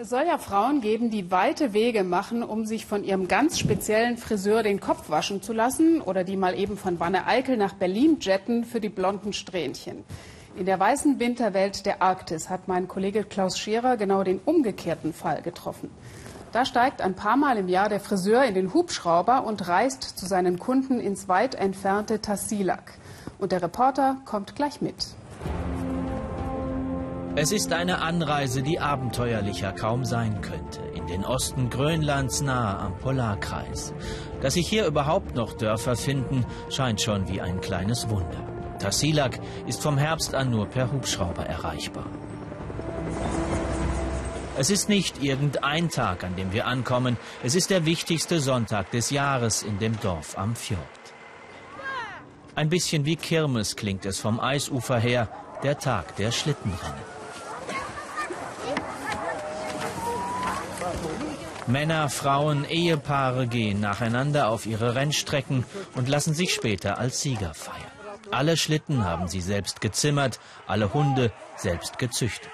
Es soll ja Frauen geben, die weite Wege machen, um sich von ihrem ganz speziellen Friseur den Kopf waschen zu lassen oder die mal eben von Wanne Eickel nach Berlin jetten für die blonden Strähnchen. In der weißen Winterwelt der Arktis hat mein Kollege Klaus Scherer genau den umgekehrten Fall getroffen. Da steigt ein paar Mal im Jahr der Friseur in den Hubschrauber und reist zu seinen Kunden ins weit entfernte Tassilak. Und der Reporter kommt gleich mit. Es ist eine Anreise, die abenteuerlicher kaum sein könnte. In den Osten Grönlands nahe am Polarkreis. Dass sich hier überhaupt noch Dörfer finden, scheint schon wie ein kleines Wunder. Tassilak ist vom Herbst an nur per Hubschrauber erreichbar. Es ist nicht irgendein Tag, an dem wir ankommen. Es ist der wichtigste Sonntag des Jahres in dem Dorf am Fjord. Ein bisschen wie Kirmes klingt es vom Eisufer her, der Tag der Schlittenrennen. Männer, Frauen, Ehepaare gehen nacheinander auf ihre Rennstrecken und lassen sich später als Sieger feiern. Alle Schlitten haben sie selbst gezimmert, alle Hunde selbst gezüchtet.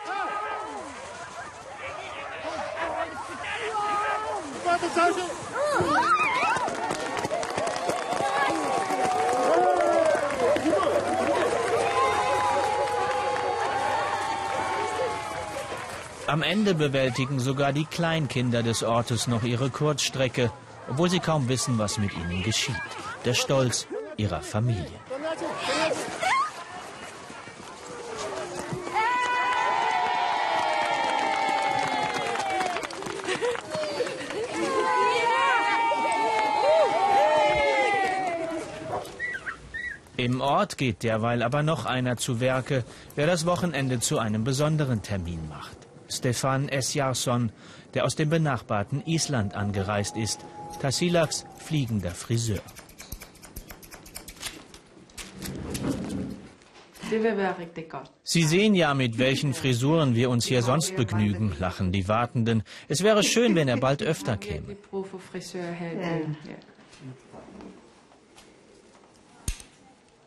Am Ende bewältigen sogar die Kleinkinder des Ortes noch ihre Kurzstrecke, obwohl sie kaum wissen, was mit ihnen geschieht. Der Stolz ihrer Familie. Im Ort geht derweil aber noch einer zu Werke, wer das Wochenende zu einem besonderen Termin macht. Stefan Esjarsson, der aus dem benachbarten Island angereist ist. Tassilaks fliegender Friseur. Sie sehen ja, mit welchen Frisuren wir uns hier sonst begnügen, lachen die Wartenden. Es wäre schön, wenn er bald öfter käme.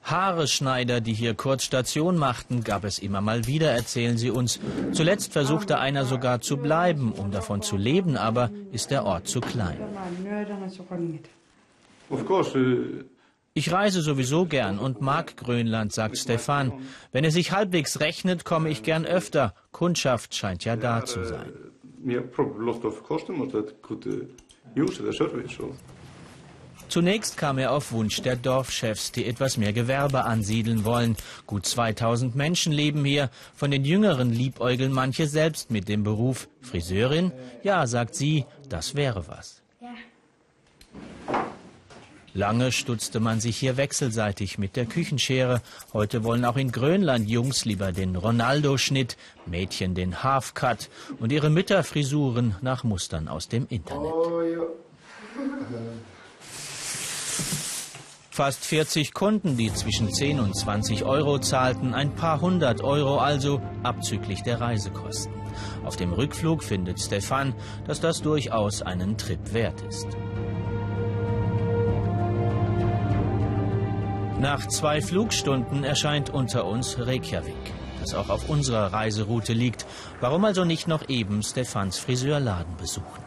Haareschneider, die hier kurz Station machten, gab es immer mal wieder, erzählen sie uns. Zuletzt versuchte einer sogar zu bleiben, um davon zu leben, aber ist der Ort zu klein. Ich reise sowieso gern und mag Grönland, sagt Stefan. Wenn es sich halbwegs rechnet, komme ich gern öfter. Kundschaft scheint ja da zu sein. Zunächst kam er auf Wunsch der Dorfchefs, die etwas mehr Gewerbe ansiedeln wollen. Gut 2000 Menschen leben hier. Von den Jüngeren liebäugeln manche selbst mit dem Beruf. Friseurin? Ja, sagt sie, das wäre was. Lange stutzte man sich hier wechselseitig mit der Küchenschere. Heute wollen auch in Grönland Jungs lieber den Ronaldo-Schnitt, Mädchen den Half-Cut und ihre Mütterfrisuren nach Mustern aus dem Internet. Fast 40 Kunden, die zwischen 10 und 20 Euro zahlten, ein paar hundert Euro also, abzüglich der Reisekosten. Auf dem Rückflug findet Stefan, dass das durchaus einen Trip wert ist. Nach zwei Flugstunden erscheint unter uns Reykjavik, das auch auf unserer Reiseroute liegt. Warum also nicht noch eben Stefans Friseurladen besuchen?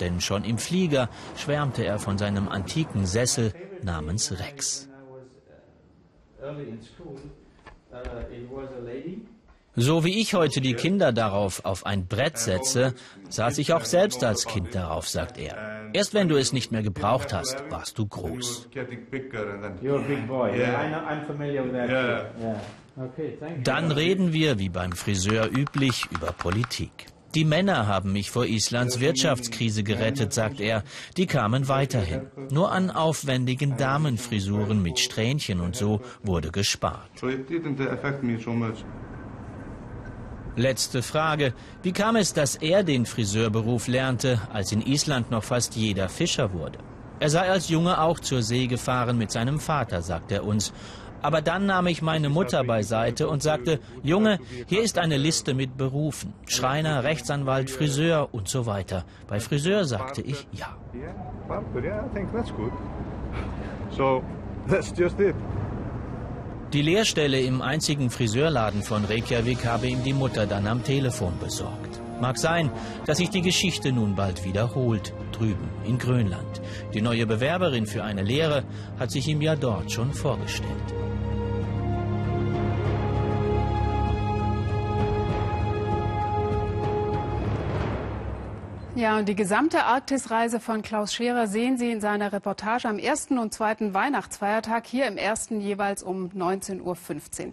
Denn schon im Flieger schwärmte er von seinem antiken Sessel namens Rex. So wie ich heute die Kinder darauf auf ein Brett setze, saß ich auch selbst als Kind darauf, sagt er. Erst wenn du es nicht mehr gebraucht hast, warst du groß. Dann reden wir, wie beim Friseur üblich, über Politik. Die Männer haben mich vor Islands Wirtschaftskrise gerettet, sagt er. Die kamen weiterhin. Nur an aufwendigen Damenfrisuren mit Strähnchen und so wurde gespart. Letzte Frage. Wie kam es, dass er den Friseurberuf lernte, als in Island noch fast jeder Fischer wurde? Er sei als Junge auch zur See gefahren mit seinem Vater, sagt er uns. Aber dann nahm ich meine Mutter beiseite und sagte, Junge, hier ist eine Liste mit Berufen. Schreiner, Rechtsanwalt, Friseur und so weiter. Bei Friseur sagte ich ja. Die Lehrstelle im einzigen Friseurladen von Reykjavik habe ihm die Mutter dann am Telefon besorgt. Mag sein, dass sich die Geschichte nun bald wiederholt, drüben in Grönland. Die neue Bewerberin für eine Lehre hat sich ihm ja dort schon vorgestellt. Ja, und die gesamte Arktisreise von Klaus Scherer sehen Sie in seiner Reportage am ersten und zweiten Weihnachtsfeiertag hier im ersten jeweils um 19.15 Uhr.